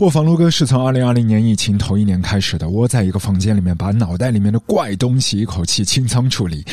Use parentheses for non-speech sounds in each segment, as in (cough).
卧房撸哥是从二零二零年疫情头一年开始的，窝在一个房间里面，把脑袋里面的怪东西一口气清仓处理。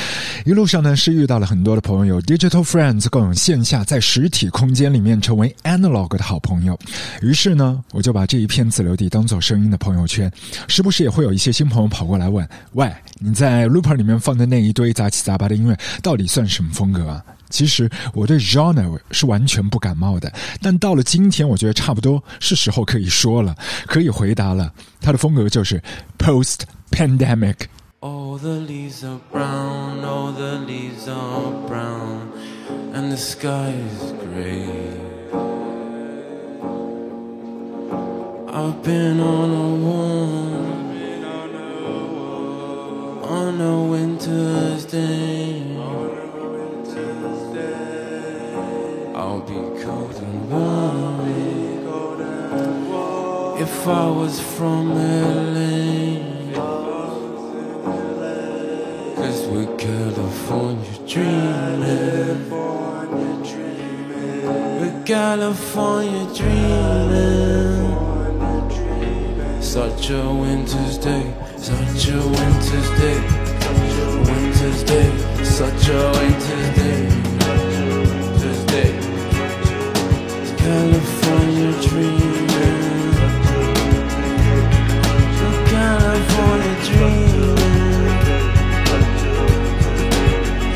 一路上呢，是遇到了很多的朋友，digital friends 更有线下在实体空间里面成为 analog 的好朋友。于是呢，我就把这一片自留地当做声音的朋友圈，时不时也会有一些新朋友跑过来问：“喂，你在 looper 里面放的那一堆杂七杂八的音乐，到底算什么风格啊？”其实我对 genre 是完全不感冒的，但到了今天，我觉得差不多是时候可以说了，可以回答了。它的风格就是 post pandemic。All the leaves are brown, all the leaves are brown, and the sky is gray. I've been on a warm, on a winter's day. I'll be cold and warm if I was from LA. Cause we're California dreaming. We're California dreaming. Such a winter's day, such a winter's day, such a winter's day, such a winter's day. California dreaming. California dreaming.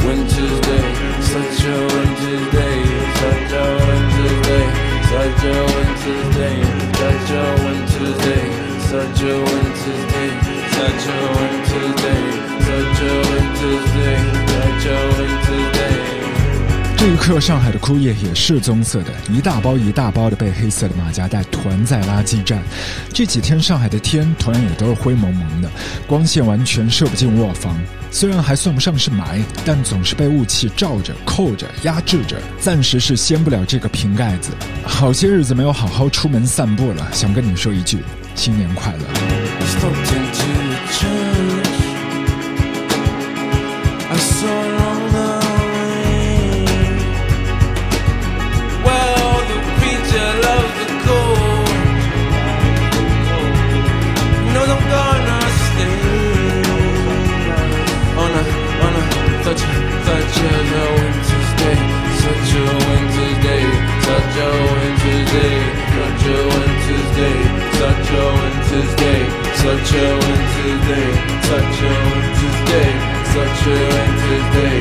Winter's day, such a winter's day, such a winter's day, such a winter's day, such a winter's day, such a winter's day, such a winter's 上海的枯叶也是棕色的，一大包一大包的被黑色的马甲袋团在垃圾站。这几天上海的天同样也都是灰蒙蒙的，光线完全射不进卧房。虽然还算不上是霾，但总是被雾气罩着、扣着、压制着，暂时是掀不了这个瓶盖子。好些日子没有好好出门散步了，想跟你说一句新年快乐。Winter's day, such a winter's day, such a winter's day, such a winter's day.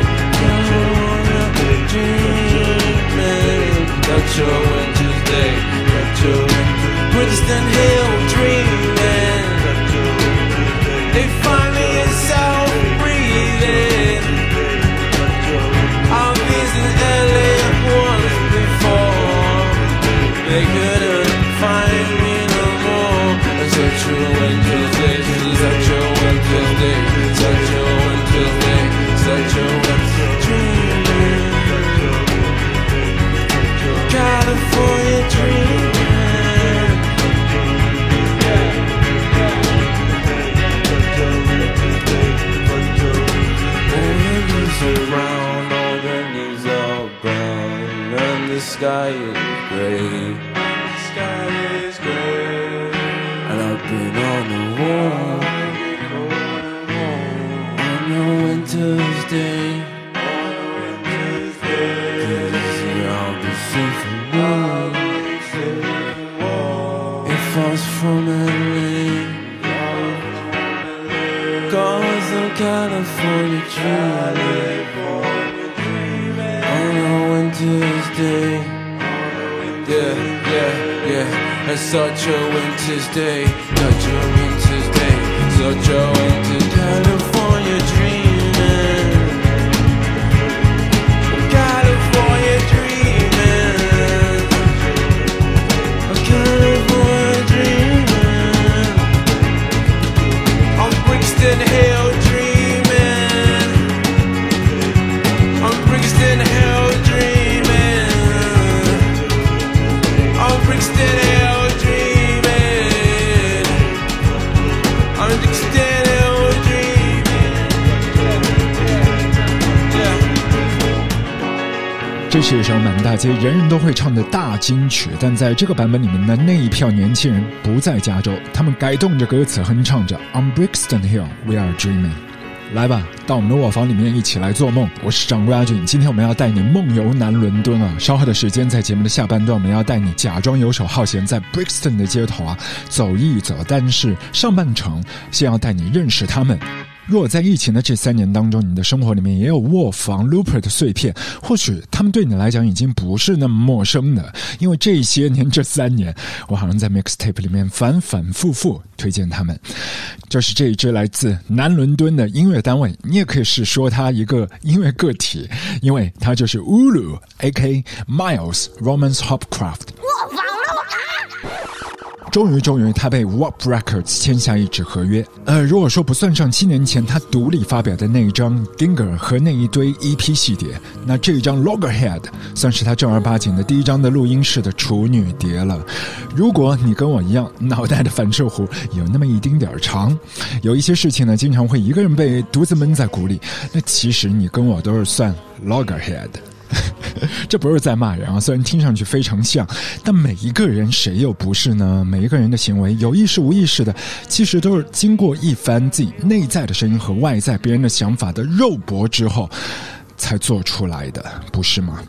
Such a winter's day, such a winter's Winston Hill dreaming. The. The sky is gray, and I've been on a walk on a winter's day. It's such a winter's day Such a winter's day Such a winter's California 是一首满大街人人都会唱的大金曲，但在这个版本里面的那一票年轻人不在加州，他们改动着歌词哼唱着 On Brixton Hill We Are Dreaming。来吧，到我们的卧房里面一起来做梦。我是掌柜阿俊，今天我们要带你梦游南伦敦啊！稍后的时间，在节目的下半段，我们要带你假装游手好闲，在 Brixton 的街头啊走一走。但是上半程先要带你认识他们。若在疫情的这三年当中，你的生活里面也有卧房 Looper 的碎片，或许他们对你来讲已经不是那么陌生的，因为这些年这三年，我好像在 Mixtape 里面反反复复推荐他们。就是这一支来自南伦敦的音乐单位，你也可以是说他一个音乐个体，因为他就是 Ulu，A.K. Miles Romance Hopcraft。终于，终于，他被 Warp Records 签下一纸合约。呃，如果说不算上七年前他独立发表的那一张 Dinger 和那一堆 EP 细碟，那这一张 Loggerhead 算是他正儿八经的第一张的录音室的处女碟了。如果你跟我一样，脑袋的反射弧有那么一丁点儿长，有一些事情呢，经常会一个人被独自闷在鼓里，那其实你跟我都是算 Loggerhead。(laughs) 这不是在骂人啊！虽然听上去非常像，但每一个人谁又不是呢？每一个人的行为，有意识无意识的，其实都是经过一番自己内在的声音和外在别人的想法的肉搏之后，才做出来的，不是吗？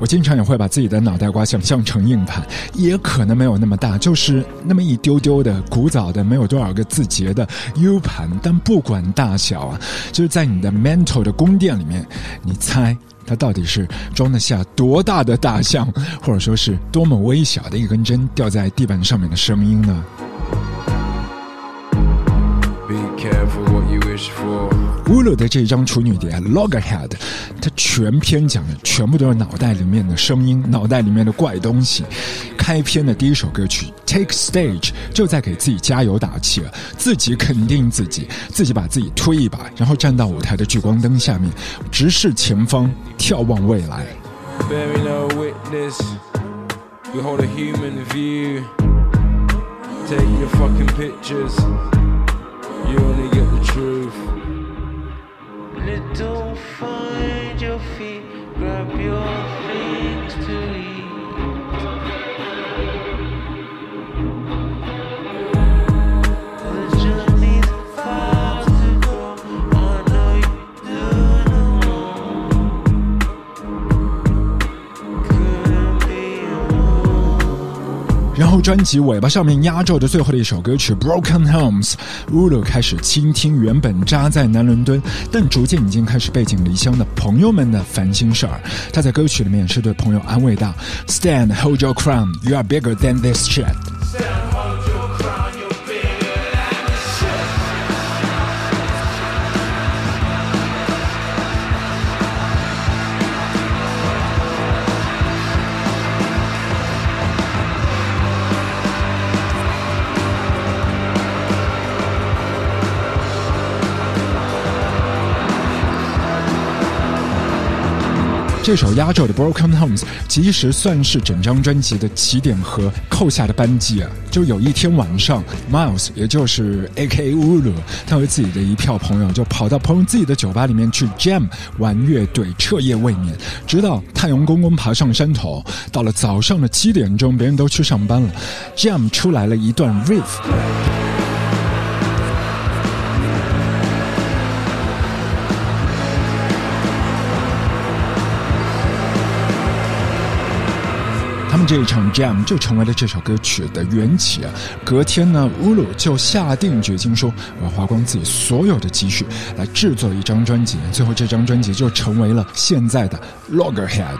我经常也会把自己的脑袋瓜想象成硬盘，也可能没有那么大，就是那么一丢丢的古早的没有多少个字节的 U 盘。但不管大小啊，就是在你的 mental 的宫殿里面，你猜？它到底是装得下多大的大象，或者说是多么微小的一根针掉在地板上面的声音呢？乌鲁的这张处女碟《Loggerhead》，它全篇讲的全部都是脑袋里面的声音，脑袋里面的怪东西。开篇的第一首歌曲《Take Stage》就在给自己加油打气了，自己肯定自己，自己把自己推一把，然后站到舞台的聚光灯下面，直视前方，眺望未来。Little find your feet, grab your things to 然后专辑尾巴上面压轴的最后的一首歌曲《Broken Homes》，Ulu 开始倾听原本扎在南伦敦，但逐渐已经开始背井离乡的朋友们的烦心事儿。他在歌曲里面是对朋友安慰道：“Stand, hold your crown, you are bigger than this shit。”这首压轴的《Broken Homes》其实算是整张专辑的起点和扣下的扳机啊！就有一天晚上，Miles，也就是 A.K.A. 乌鲁，他和自己的一票朋友就跑到朋友自己的酒吧里面去 jam 玩乐队，彻夜未眠，直到太阳公公爬上山头。到了早上的七点钟，别人都去上班了，jam 出来了一段 riff。这一场 jam 就成为了这首歌曲的缘起啊！隔天呢，乌鲁就下定决心说：“我要花光自己所有的积蓄来制作一张专辑。”最后，这张专辑就成为了现在的 Loggerhead。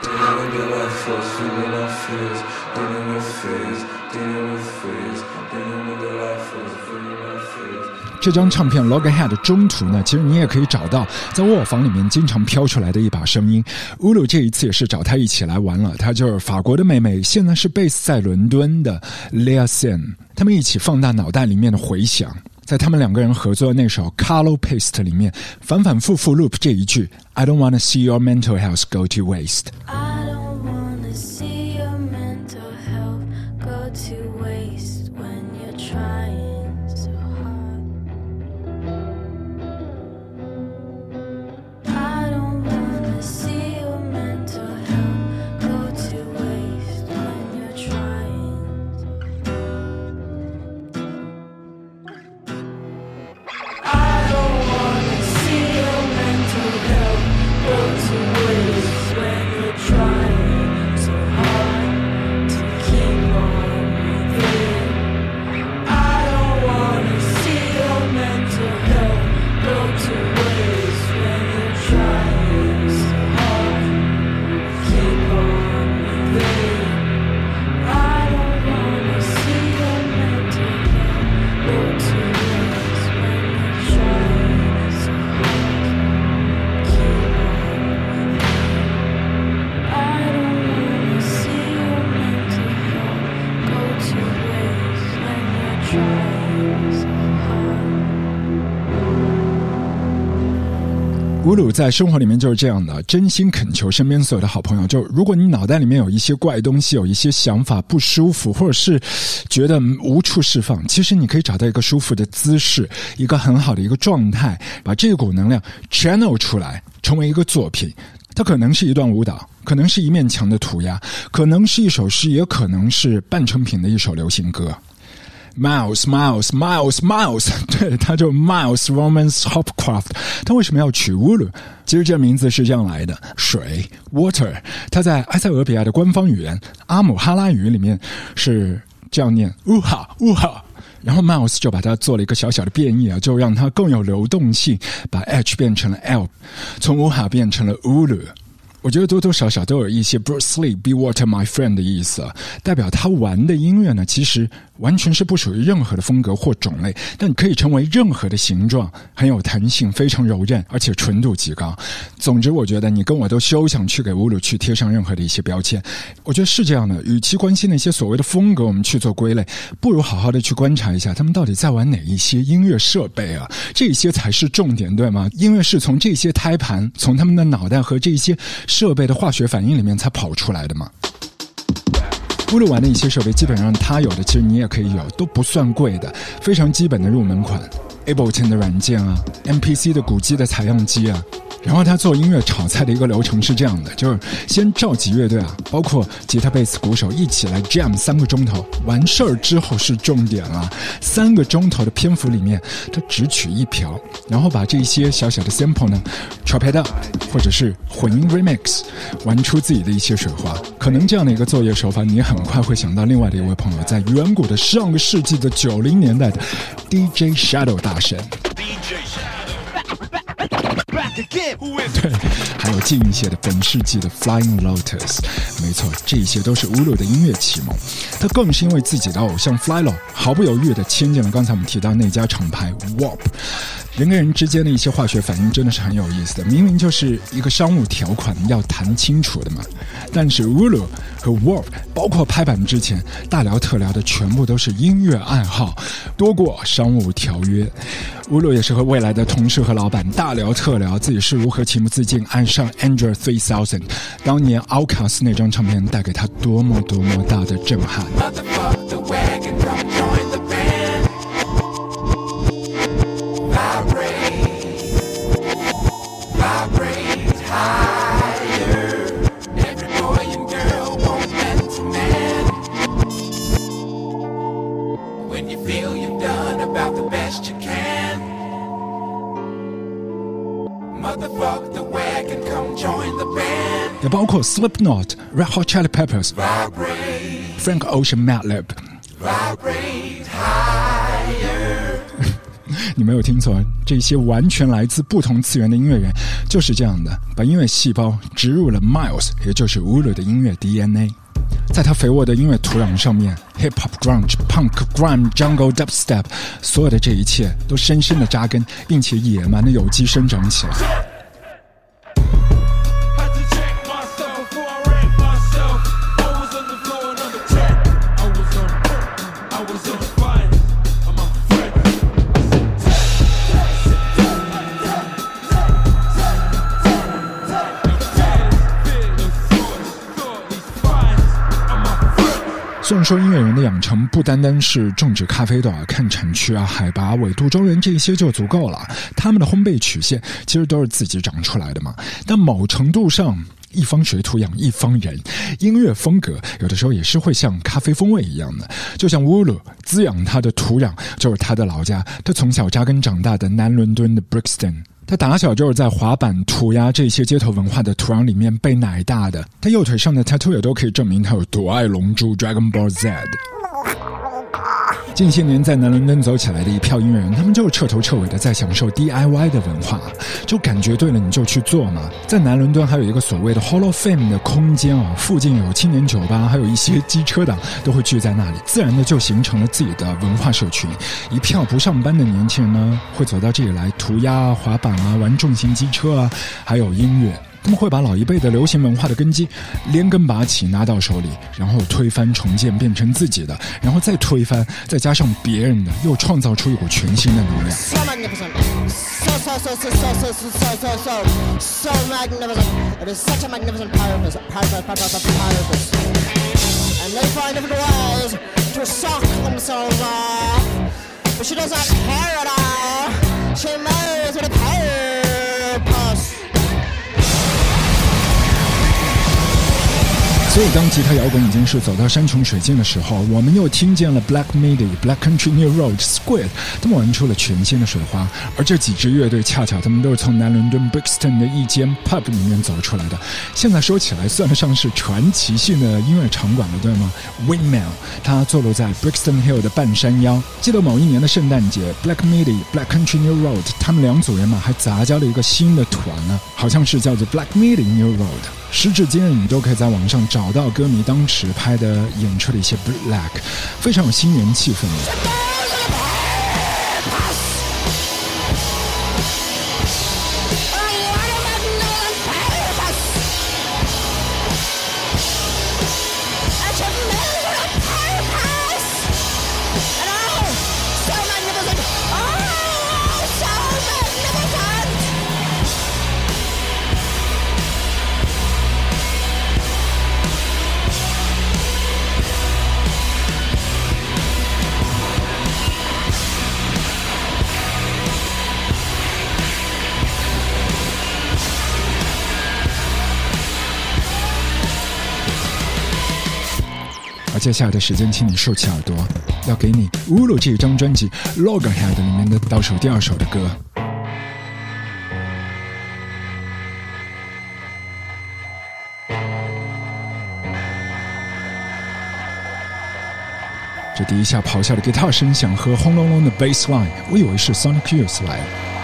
这张唱片《Loggerhead》中途呢，其实你也可以找到在卧房里面经常飘出来的一把声音。乌鲁这一次也是找他一起来玩了，他就是法国的妹妹，现在是贝斯在伦敦的 Lea Sen，他们一起放大脑袋里面的回响。在他们两个人合作的那首《Color Paste》里面，反反复复 loop 这一句 "I don't wanna see your mental health go to waste"。乌鲁在生活里面就是这样的，真心恳求身边所有的好朋友，就如果你脑袋里面有一些怪东西，有一些想法不舒服，或者是觉得无处释放，其实你可以找到一个舒服的姿势，一个很好的一个状态，把这股能量 channel 出来，成为一个作品。它可能是一段舞蹈，可能是一面墙的涂鸦，可能是一首诗，也可能是半成品的一首流行歌。Miles, Miles, Miles, Miles，对，他就 Miles Romans Hopcroft。他为什么要取乌鲁？其实这名字是这样来的：水 （water）。它在埃塞俄比亚的官方语言阿姆哈拉语里面是这样念：乌哈乌哈。然后 Miles 就把它做了一个小小的变异啊，就让它更有流动性，把 H 变成了 L，从乌哈变成了乌鲁。我觉得多多少少都有一些 Bruce Lee Be Water My Friend 的意思，代表他玩的音乐呢，其实完全是不属于任何的风格或种类，但可以成为任何的形状，很有弹性，非常柔韧，而且纯度极高。总之，我觉得你跟我都休想去给乌鲁去贴上任何的一些标签。我觉得是这样的，与其关心那些所谓的风格，我们去做归类，不如好好的去观察一下他们到底在玩哪一些音乐设备啊，这些才是重点，对吗？音乐是从这些胎盘，从他们的脑袋和这些。设备的化学反应里面才跑出来的嘛。乌鲁玩的一些设备，基本上他有的，其实你也可以有，都不算贵的，非常基本的入门款，Ableton 的软件啊，MPC 的鼓机的采样机啊。然后他做音乐炒菜的一个流程是这样的，就是先召集乐队啊，包括吉他、贝斯、鼓手一起来 jam 三个钟头，完事儿之后是重点了。三个钟头的篇幅里面，他只取一瓢，然后把这些小小的 sample 呢，chop it up，或者是混音 remix，玩出自己的一些水花。可能这样的一个作业手法，你很快会想到另外的一位朋友，在远古的上个世纪的九零年代的 DJ Shadow 大神。对，还有近一些的本世纪的 Flying Lotus，没错，这些都是乌鲁的音乐启蒙。他更是因为自己的偶像 Flylo，毫不犹豫地签进了刚才我们提到那家厂牌 Warp。人跟人之间的一些化学反应真的是很有意思的，明明就是一个商务条款要谈清楚的嘛，但是乌鲁和 Warp，包括拍板之前大聊特聊的全部都是音乐爱好，多过商务条约。乌鲁也是和未来的同事和老板大聊特聊自己是如何情不自禁爱上 Android Three Thousand，当年 Outcast 那张唱片带给他多么多么大的震撼。也包括 Slipknot、Red Hot Chili Peppers、Frank Ocean、Madlib。你没有听错，这些完全来自不同次元的音乐人就是这样的，把音乐细胞植入了 Miles，也就是乌鲁的音乐 DNA。在他肥沃的音乐土壤上面，hip hop、grunge、punk、grime、jungle、dubstep，所有的这一切都深深的扎根，并且野蛮的有机生长起来。说音乐人的养成不单单是种植咖啡豆啊、看产区啊、海拔、纬度、庄园这些就足够了，他们的烘焙曲线其实都是自己长出来的嘛。但某程度上，一方水土养一方人，音乐风格有的时候也是会像咖啡风味一样的。就像乌鲁滋养他的土壤就是他的老家，他从小扎根长大的南伦敦的 Brixton。他打小就是在滑板、涂鸦这些街头文化的土壤里面被奶大的。他右腿上的 tattoo 也都可以证明他有多爱龙珠 Dragon Ball Z。近些年在南伦敦走起来的一票音乐人，他们就是彻头彻尾的在享受 DIY 的文化，就感觉对了你就去做嘛。在南伦敦还有一个所谓的 Hall of Fame 的空间啊，附近有青年酒吧，还有一些机车党都会聚在那里，自然的就形成了自己的文化社群。一票不上班的年轻人呢，会走到这里来涂鸦、滑板啊、玩重型机车啊，还有音乐。他们会把老一辈的流行文化的根基连根拔起拿到手里，然后推翻重建变成自己的，然后再推翻，再加上别人的，又创造出一股全新的能量。所以，当吉他摇滚已经是走到山穷水尽的时候，我们又听见了 Black Midi、Black Country New Road、Squid，他们玩出了全新的水花。而这几支乐队，恰巧他们都是从南伦敦 Brixton 的一间 pub 里面走出来的。现在说起来，算得上是传奇性的音乐场馆了，对吗？Windmill，它坐落在 Brixton Hill 的半山腰。记得某一年的圣诞节，Black Midi、Black Country New Road，他们两组人马还杂交了一个新的团呢，好像是叫做 Black Midi New Road。时至今日，你都可以在网上找到歌迷当时拍的演出的一些 black，非常有新年气氛的。接下来的时间，请你竖起耳朵，要给你乌鲁这一张专辑《Loggerhead》里面的倒数第二首的歌。这第一下咆哮的吉他声响和轰隆隆的 bass line，我以为是 Sonic Youth 来了。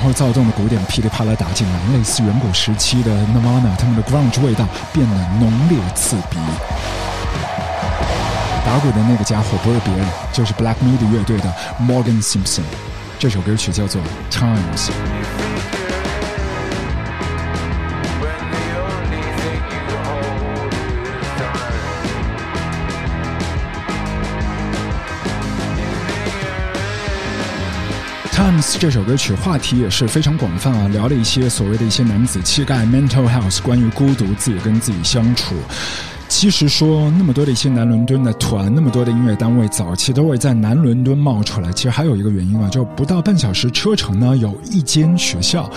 然后躁动的鼓点噼里啪啦打进来，类似远古时期的 Nirvana，他们的 grunge 味道变得浓烈刺鼻。打鼓的那个家伙不是别人，就是 Black Midi 乐队的 Morgan Simpson。这首歌曲叫做《Times》。这首歌曲话题也是非常广泛啊，聊了一些所谓的一些男子气概、mental health，关于孤独、自己跟自己相处。其实说那么多的一些南伦敦的团，那么多的音乐单位，早期都会在南伦敦冒出来。其实还有一个原因啊，就不到半小时车程呢，有一间学校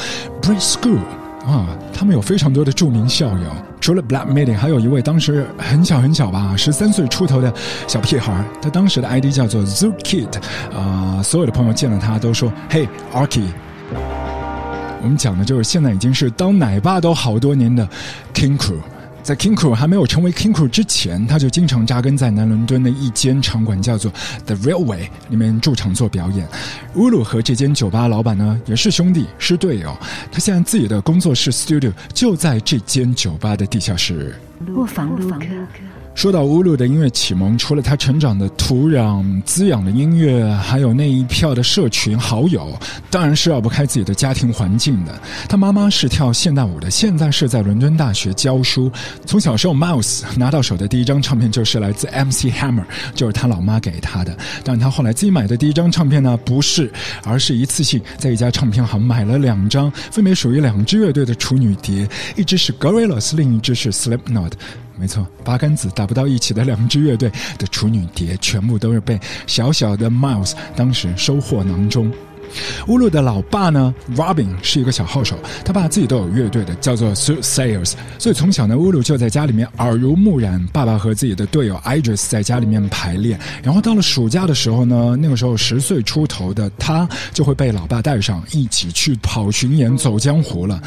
Bridge School 啊，他们有非常多的著名校友。除了 Black Midi，还有一位当时很小很小吧，十三岁出头的小屁孩，他当时的 ID 叫做 Zoo Kid，啊、所有的朋友见了他都说：“Hey Arky。”我们讲的就是现在已经是当奶爸都好多年的 King Crew。在 King Crew 还没有成为 King Crew 之前，他就经常扎根在南伦敦的一间场馆，叫做 The Railway 里面驻场做表演。乌鲁和这间酒吧老板呢也是兄弟，是队友。他现在自己的工作室 Studio 就在这间酒吧的地下室。卧房卧房。说到乌鲁的音乐启蒙，除了他成长的土壤滋养的音乐，还有那一票的社群好友，当然是绕不开自己的家庭环境的。他妈妈是跳现代舞的，现在是在伦敦大学教书。从小时候，Mouse 拿到手的第一张唱片就是来自 MC Hammer，就是他老妈给他的。但他后来自己买的第一张唱片呢，不是，而是一次性在一家唱片行买了两张，分别属于两支乐队的处女碟，一支是 Gorillaz，另一支是 Slipknot。没错，八竿子打不到一起的两支乐队的处女碟，全部都是被小小的 Miles 当时收获囊中。乌鲁的老爸呢，Robin 是一个小号手，他爸自己都有乐队的，叫做 Soothsayers。所以从小呢，乌鲁就在家里面耳濡目染，爸爸和自己的队友 Idris 在家里面排练。然后到了暑假的时候呢，那个时候十岁出头的他就会被老爸带上，一起去跑巡演、走江湖了。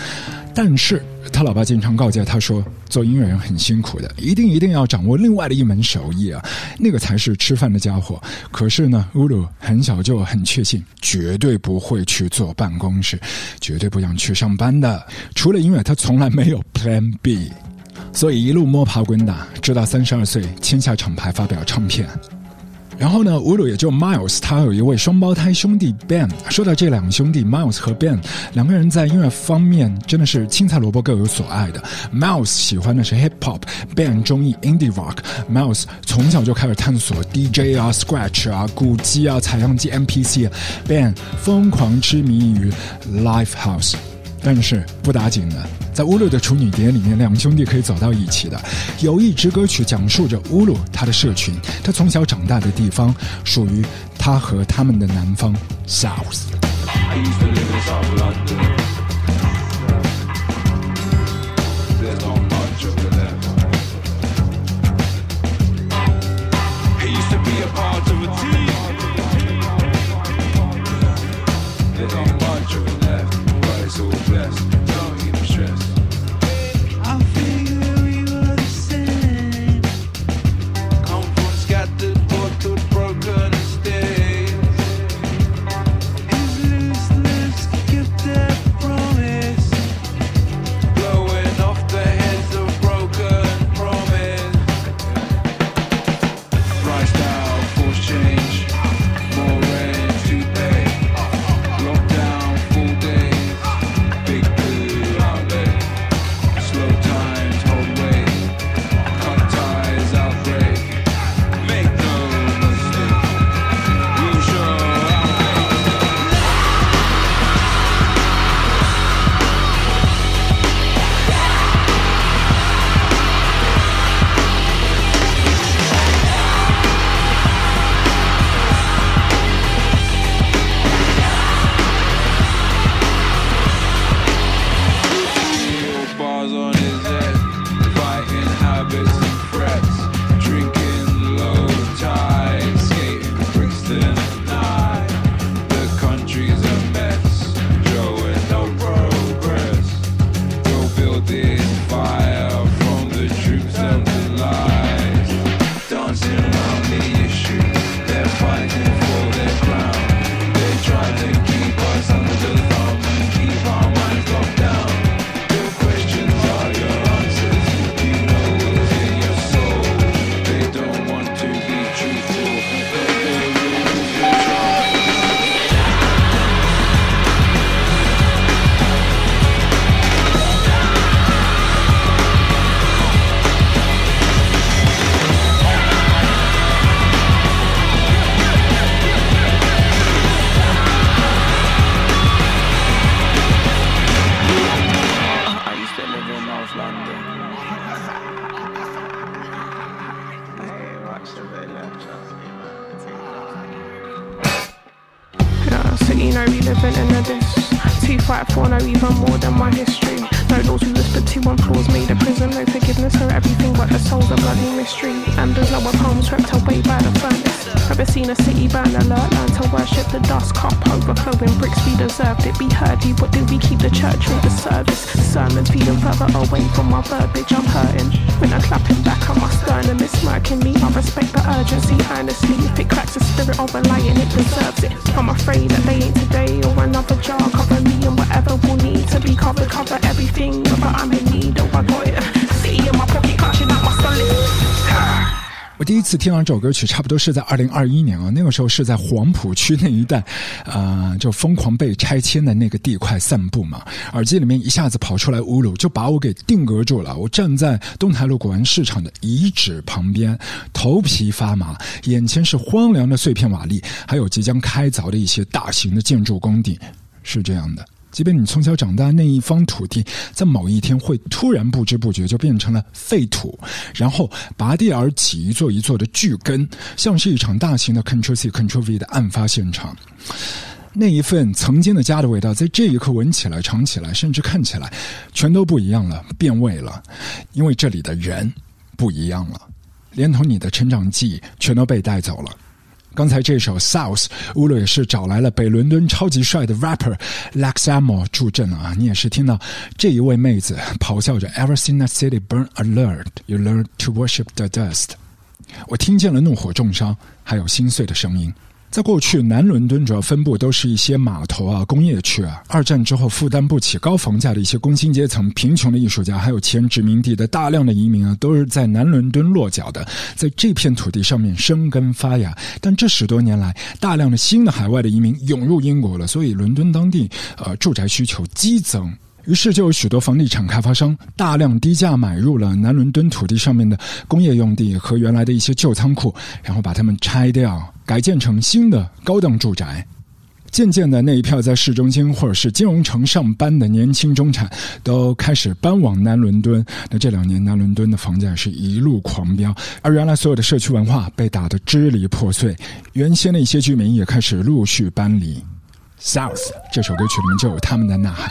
但是他老爸经常告诫他说，做音乐人很辛苦的，一定一定要掌握另外的一门手艺啊，那个才是吃饭的家伙。可是呢，乌鲁很小就很确信，绝对不会去坐办公室，绝对不想去上班的。除了音乐，他从来没有 Plan B，所以一路摸爬滚打，直到三十二岁签下厂牌发表唱片。然后呢，乌鲁也就 Miles，他有一位双胞胎兄弟 Ben。说到这两个兄弟 Miles 和 Ben，两个人在音乐方面真的是青菜萝卜各有所爱的。Miles 喜欢的是 Hip Hop，Ben 中意 Indie Rock。Miles 从小就开始探索 DJ 啊、Scratch 啊、鼓机啊、采样机、MPC。Ben 疯狂痴迷于 Live House。但是不打紧的，在乌鲁的处女碟里面，两兄弟可以走到一起的。有一支歌曲讲述着乌鲁他的社群，他从小长大的地方，属于他和他们的南方 South。no relevant in the diss. Two fight four, no even more than my history. No laws we whispered to one floors made a prison. No forgiveness for everything but the soul's a bloody mystery. And there's lower palms swept away by the furnace. Ever seen a city burn alert? Learn to worship the dust cup overflowing bricks. We deserved it. We heard you, but did we keep the church with the service? Sermons feeling further away from my verbiage. I'm hurting. When I'm clapping back, I must sternum. It's smirking me. I respect the urgency earnestly. If it cracks the spirit of a lion, it deserves it. I'm afraid that they ain't today or another jar. Cover me and whatever will need to be covered. Cover everything, 我第一次听完这首歌曲，差不多是在二零二一年啊，那个时候是在黄浦区那一带，呃，就疯狂被拆迁的那个地块散步嘛。耳机里面一下子跑出来乌鲁，就把我给定格住了。我站在东台路古玩市场的遗址旁边，头皮发麻，眼前是荒凉的碎片瓦砾，还有即将开凿的一些大型的建筑工地。是这样的。即便你从小长大那一方土地，在某一天会突然不知不觉就变成了废土，然后拔地而起一座一座的巨根，像是一场大型的 Control C Ctrl V 的案发现场。那一份曾经的家的味道，在这一刻闻起来、尝起来，甚至看起来，全都不一样了，变味了，因为这里的人不一样了，连同你的成长记忆全都被带走了。刚才这首 South，乌鲁也是找来了北伦敦超级帅的 rapper Lex Amor 助阵啊！你也是听到这一位妹子咆哮着 “Ever seen a city burn alert? You learn to worship the dust。”我听见了怒火重伤，还有心碎的声音。在过去，南伦敦主要分布都是一些码头啊、工业区啊。二战之后，负担不起高房价的一些工薪阶层、贫穷的艺术家，还有前殖民地的大量的移民啊，都是在南伦敦落脚的，在这片土地上面生根发芽。但这十多年来，大量的新的海外的移民涌入英国了，所以伦敦当地呃住宅需求激增。于是就有许多房地产开发商大量低价买入了南伦敦土地上面的工业用地和原来的一些旧仓库，然后把它们拆掉，改建成新的高档住宅。渐渐的，那一票在市中心或者是金融城上班的年轻中产，都开始搬往南伦敦。那这两年，南伦敦的房价是一路狂飙，而原来所有的社区文化被打得支离破碎，原先的一些居民也开始陆续搬离。South 这首歌曲里面就有他们的呐喊。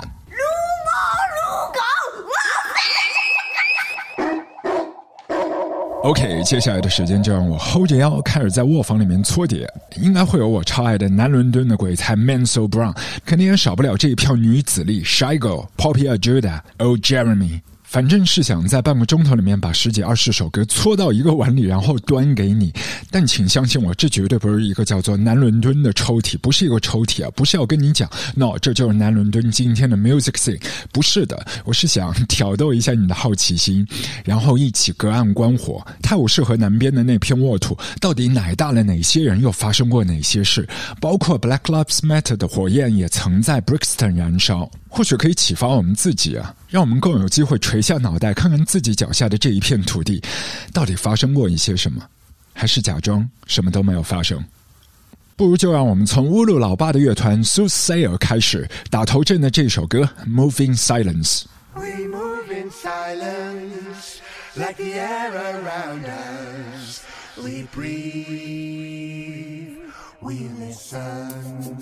OK，接下来的时间就让我 hold 着腰，开始在卧房里面搓碟。应该会有我超爱的南伦敦的鬼才 Manso Brown，肯定也少不了这一票女子力 Shy Girl、Poppy Ajuda、Old Jeremy。反正是想在半个钟头里面把十几二十首歌搓到一个碗里，然后端给你。但请相信我，这绝对不是一个叫做南伦敦的抽屉，不是一个抽屉啊，不是要跟你讲，no，这就是南伦敦今天的 music scene，不是的，我是想挑逗一下你的好奇心，然后一起隔岸观火。泰晤士河南边的那片沃土，到底奶大了哪些人，又发生过哪些事？包括 Black Lives Matter 的火焰也曾在 Brixton 燃烧。或许可以启发我们自己啊，让我们更有机会垂下脑袋，看看自己脚下的这一片土地，到底发生过一些什么，还是假装什么都没有发生？不如就让我们从乌鲁老爸的乐团 Soothsayer 开始，打头阵的这首歌《Moving Silence》。We move in silence, like the air around us. We breathe, we listen.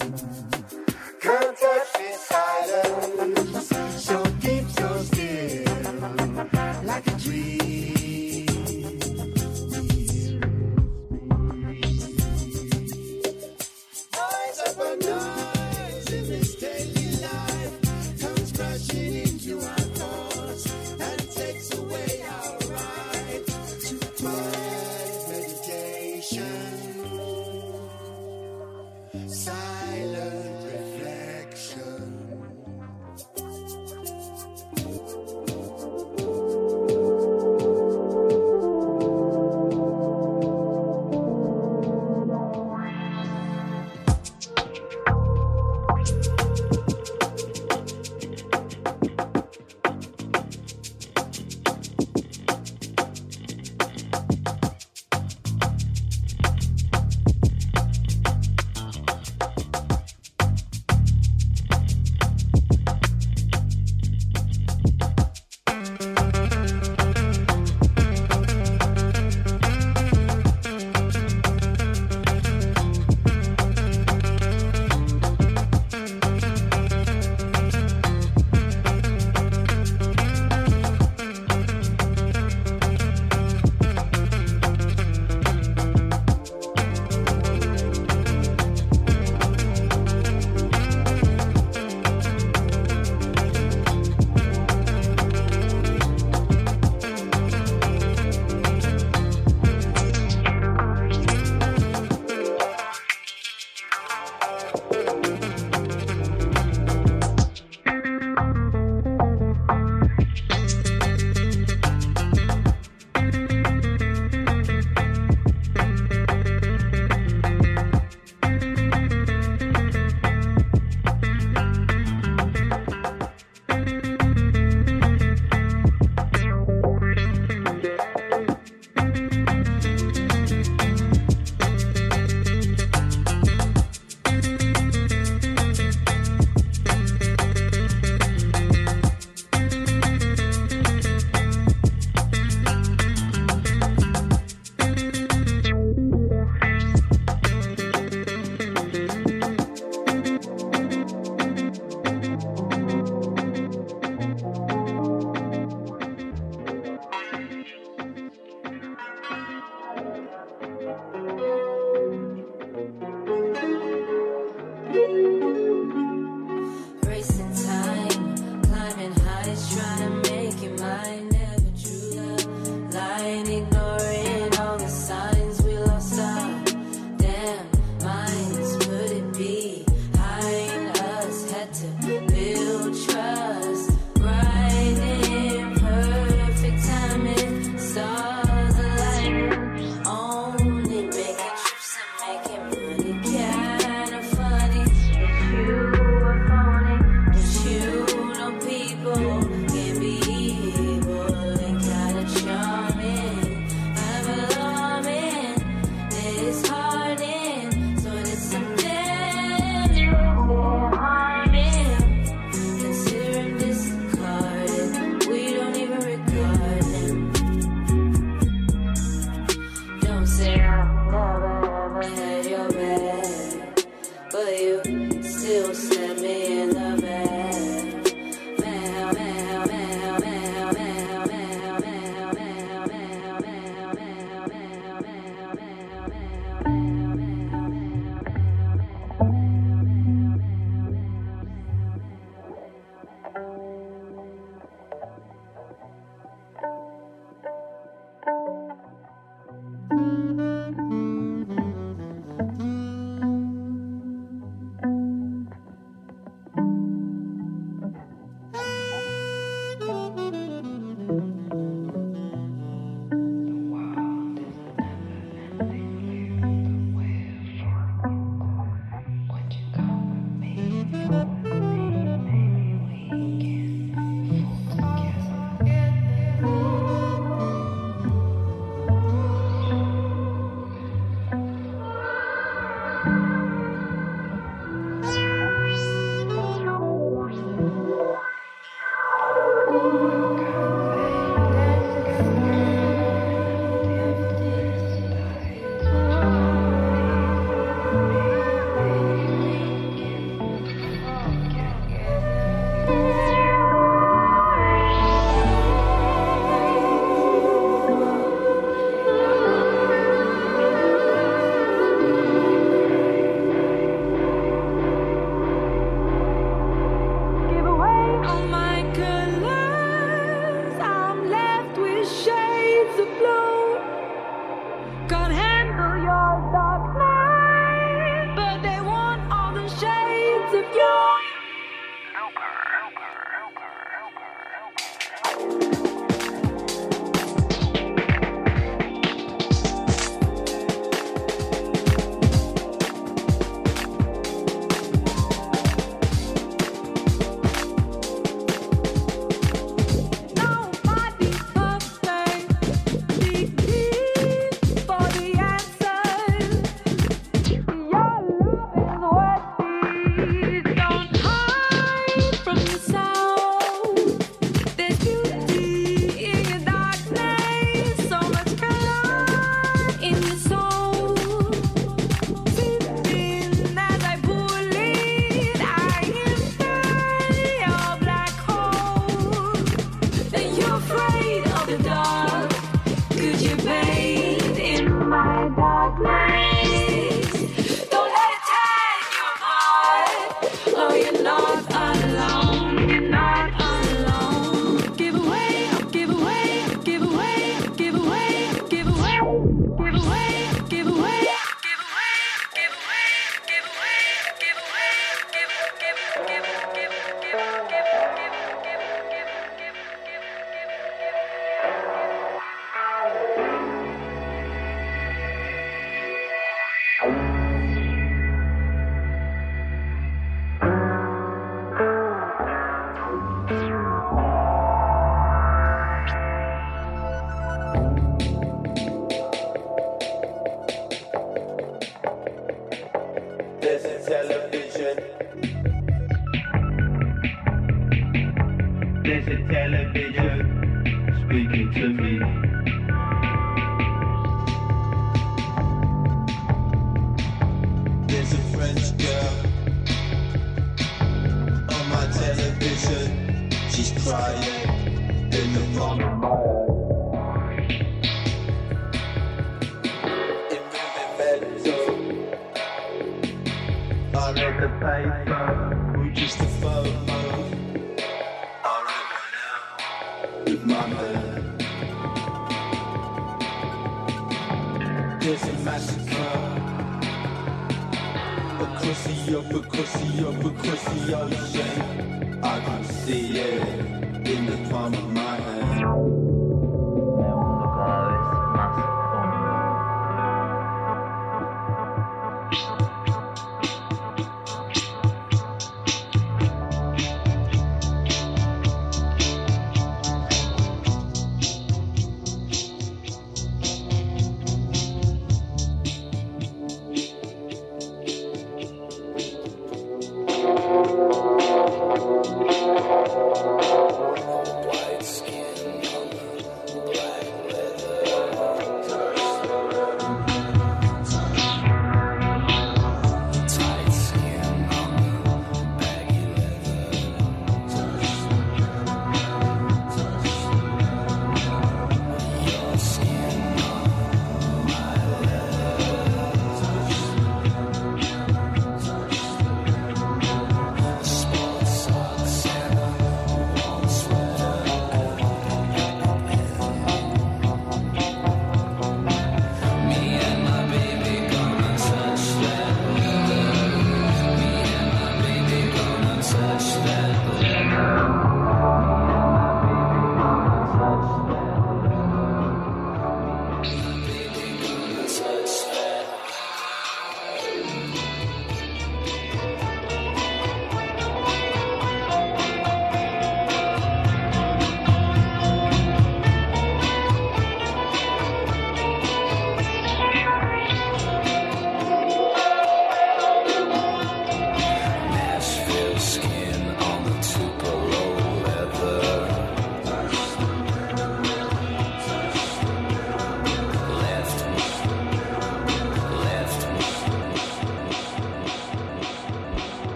Yeah. (laughs)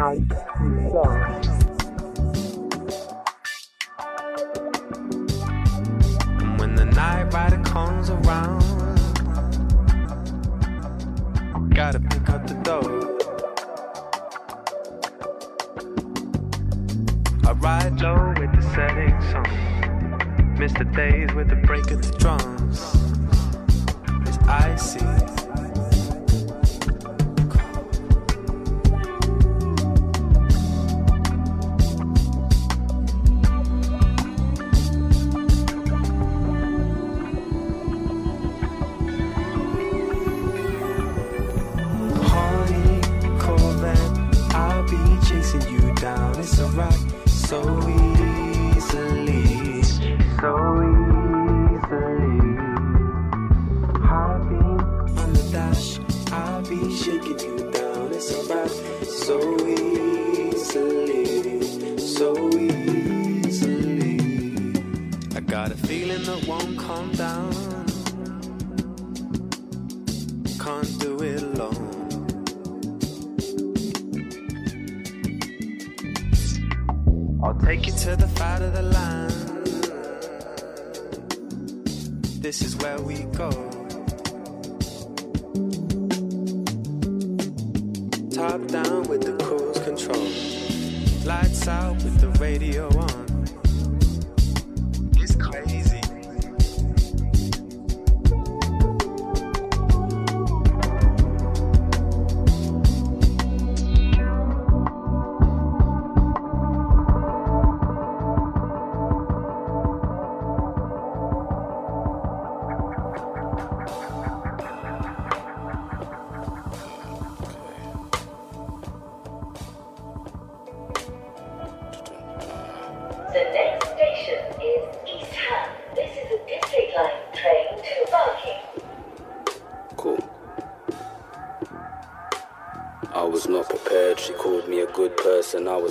Skype.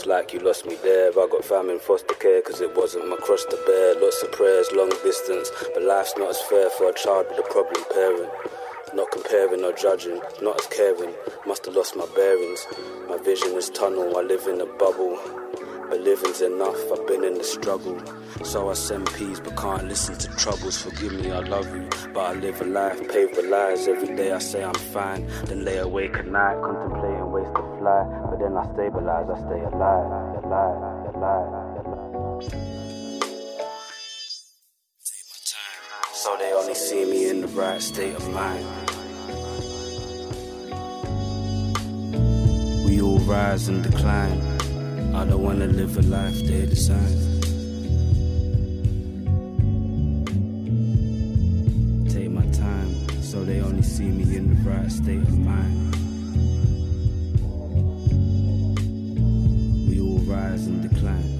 like you lost me there. I got fam in foster care because it wasn't my cross to bear. Lots of prayers, long distance, but life's not as fair for a child with a problem parent. Not comparing or judging, not as caring. Must have lost my bearings. My vision is tunnel, I live in a bubble. But living's enough, I've been in the struggle. So I send peace, but can't listen to troubles. Forgive me, I love you. But I live a life paved with lies. Every day I say I'm fine, then lay awake at night, contemplating ways to fly then I stabilize, I stay alive, alive, alive, alive. So they only see me in the right state of mind. We all rise and decline. I don't wanna live a life they designed. Take my time, so they only see me in the right state of mind. rise and decline.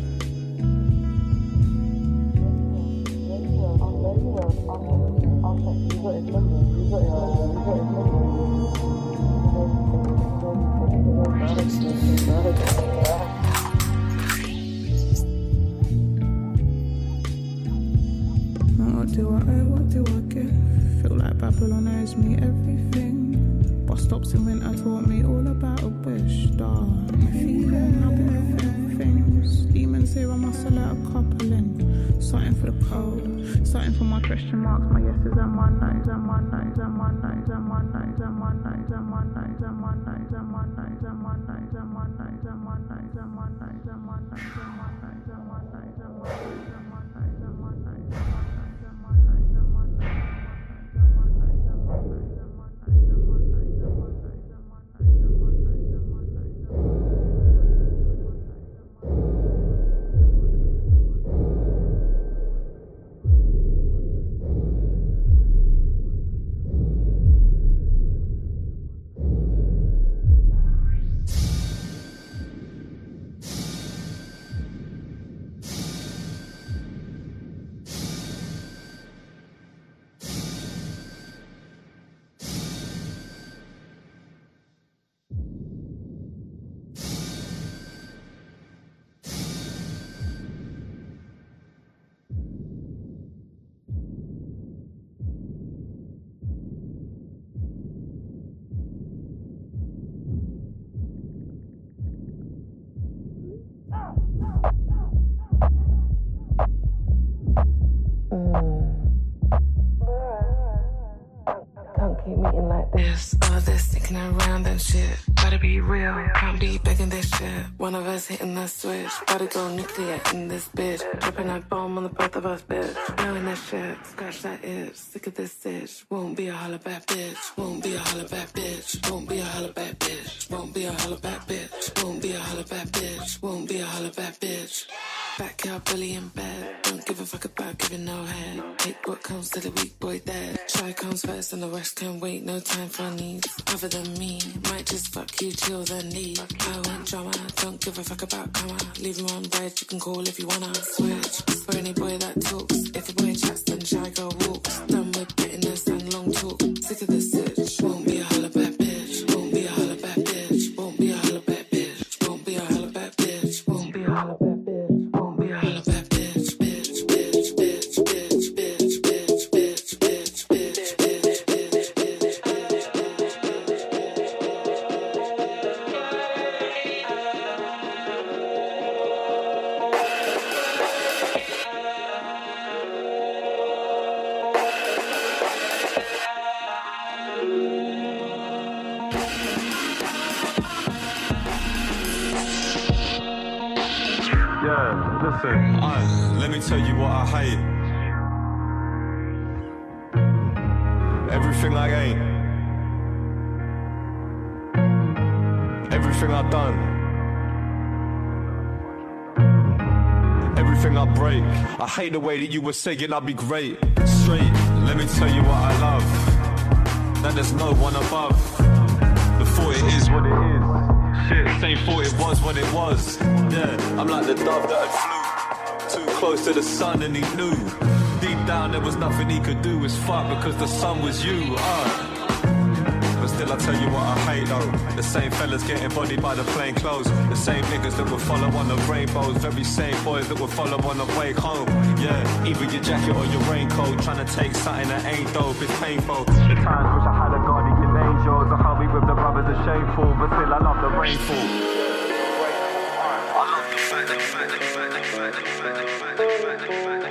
What do I owe? What do I give? Feel like Babylon owes me everything. Bus stops in winter taught me all about a wish, darling. Say I must muscle out couple Copperland. Something for the cold, something for my question marks, my yeses and my noes, and my noes, and my noes, and my noes, and my noes, and my noes, and my noes, and my noes, and my noes, and my noes, and my noes, and my noes, and my noes, and my noes, and my noes. One of us hitting the switch. Gotta go nuclear in this bitch. Dropping a bomb on the both of us, bitch. Knowing that shit, scratch that itch. Sick of this itch. Won't be a holla back bitch. Won't be a holla back bitch. Won't be a holla back bitch. Won't be a holla back bitch. Won't be a holla back bitch. Won't be a holla back bitch. Backyard bully in bed. Don't give a fuck about giving no head. Take what comes to the weak boy dead. Try comes first and the rest can wait. No time for needs. Other than me, might just fuck you till the need. I want drama. Don't give a fuck about karma. Leave him on red. You can call if you wanna switch. For any boy that talks. If a boy chats, then shy girl walks. Done with bitterness and long talk. Sick of this itch. Won't be a holla done. Everything I break. I hate the way that you were saying I'll be great. Straight, let me tell you what I love. That there's no one above. Before it is what it is. Shit, same thought it was what it was. Yeah, I'm like the dove that had flew too close to the sun and he knew. Deep down there was nothing he could do. It's fuck because the sun was you. Uh. Still, I tell you what I hate though. The same fellas getting bodied by the plain clothes. The same niggas that would follow on the rainbows. Very same boys that would follow on the way home. Yeah, either your jacket or your raincoat. Trying to take something that ain't dope. It's painful. The times wish I had a guardian angel. The hobby with the brothers is shameful. But still, I love the rainfall. I love the fact, the fact, the fact, the fact, the fact, the fact, the fact, the fact, the fact,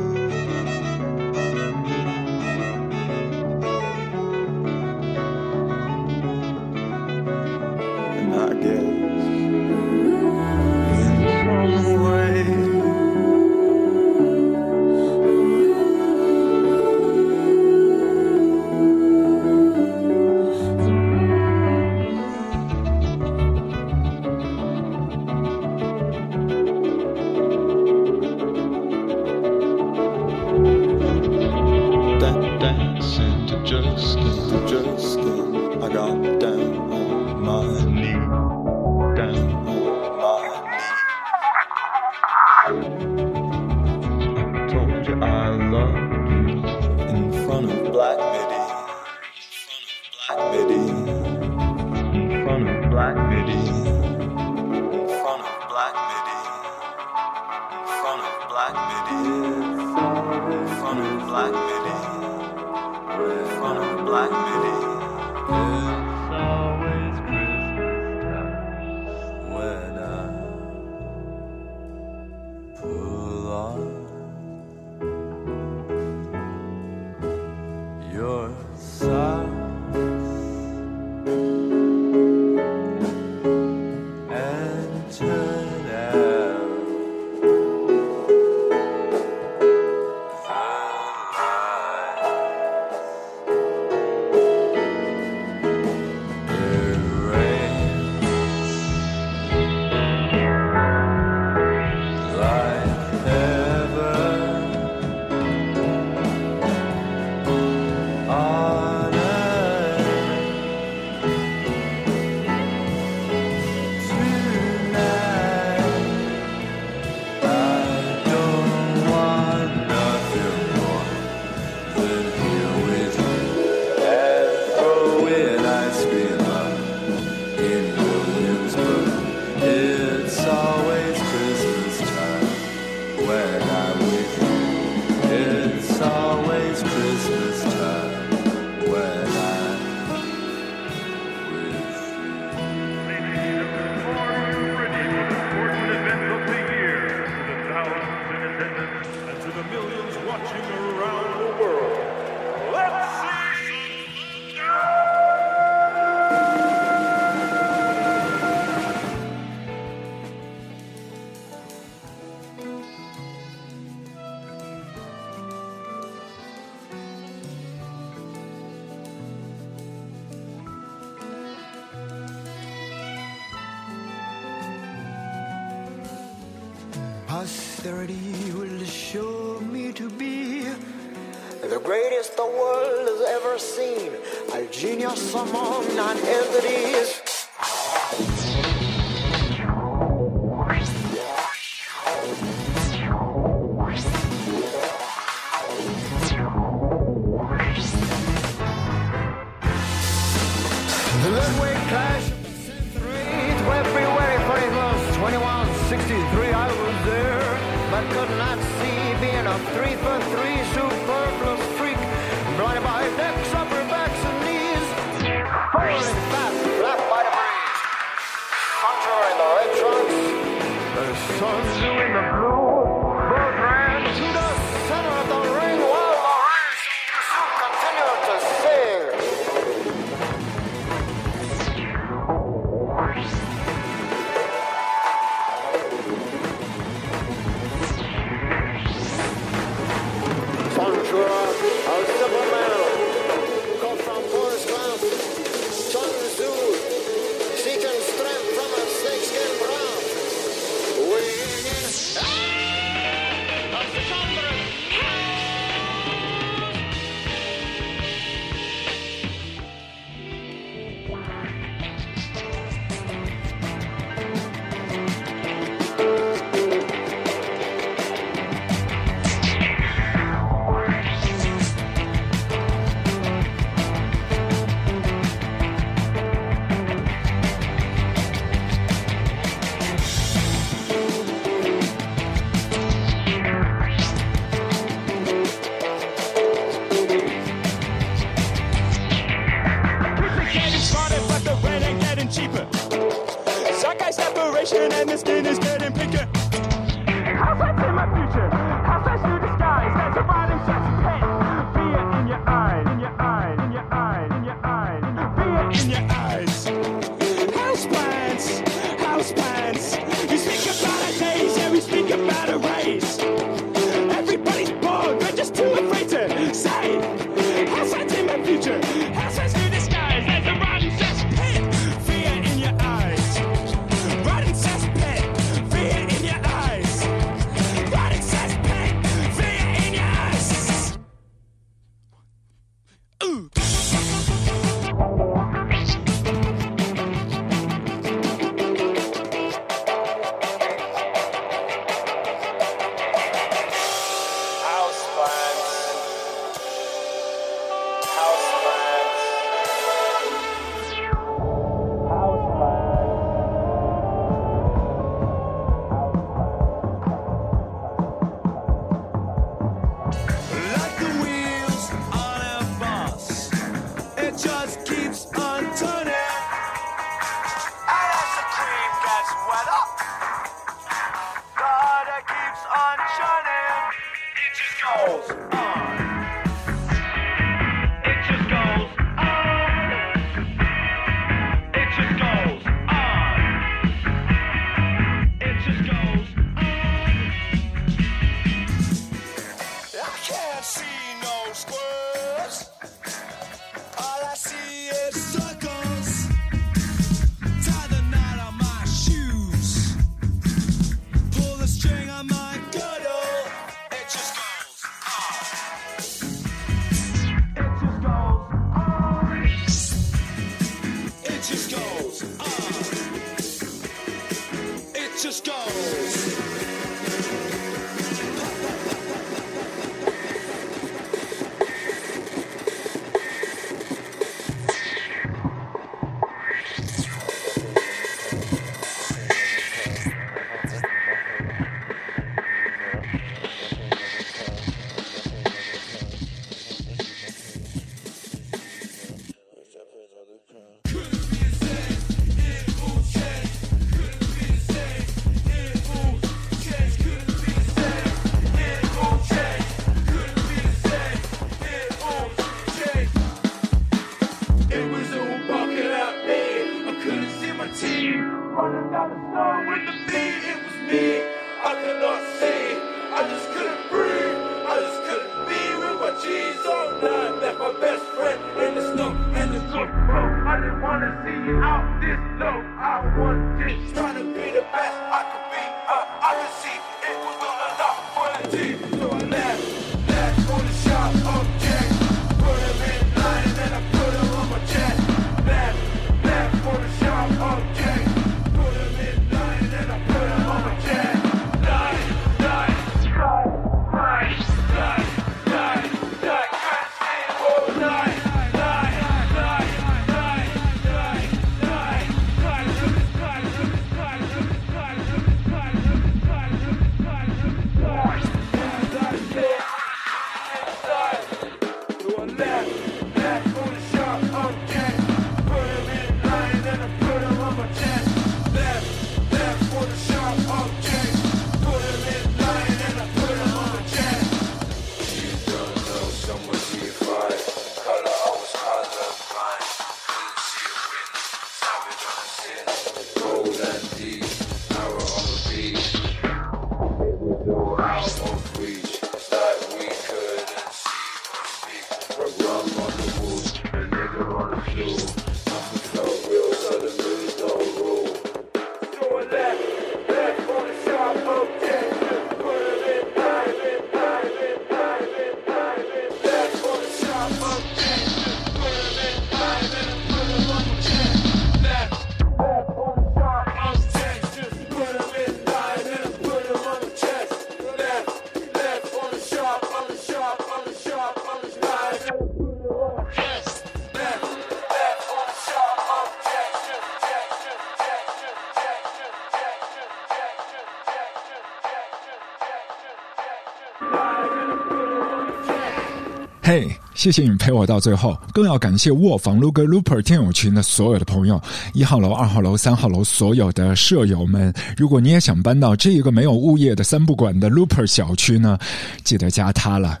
谢谢你陪我到最后，更要感谢卧房 l u g e Looper 听友群的所有的朋友，一号楼、二号楼、三号楼所有的舍友们。如果你也想搬到这一个没有物业的三不管的 Looper 小区呢，记得加他了，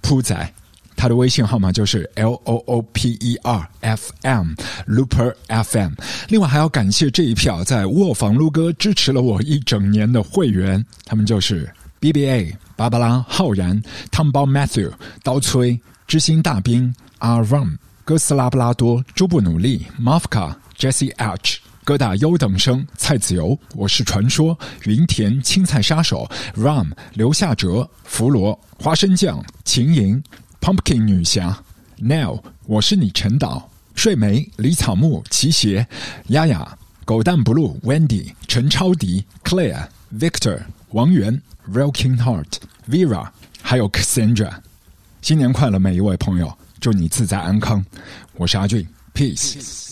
铺仔。他的微信号码就是 L O O P E R F M Looper F M。另外还要感谢这一票在卧房撸哥支持了我一整年的会员，他们就是 B B A、芭芭拉、浩然、汤包 Matthew、刀崔、知心大兵、阿 Ram、哥斯拉布拉多、朱布努力、Mafka、Jesse H。哥大优等生蔡子游，我是传说云田青菜杀手 Ram 刘夏哲弗罗花生酱秦莹 Pumpkin 女侠 Nell 我是你陈导睡梅李草木齐鞋丫丫狗蛋 blue Wendy 陈超迪 Claire Victor 王源 Real King Heart Vera 还有 Cassandra，新年快乐，每一位朋友，祝你自在安康。我是阿俊，Peace。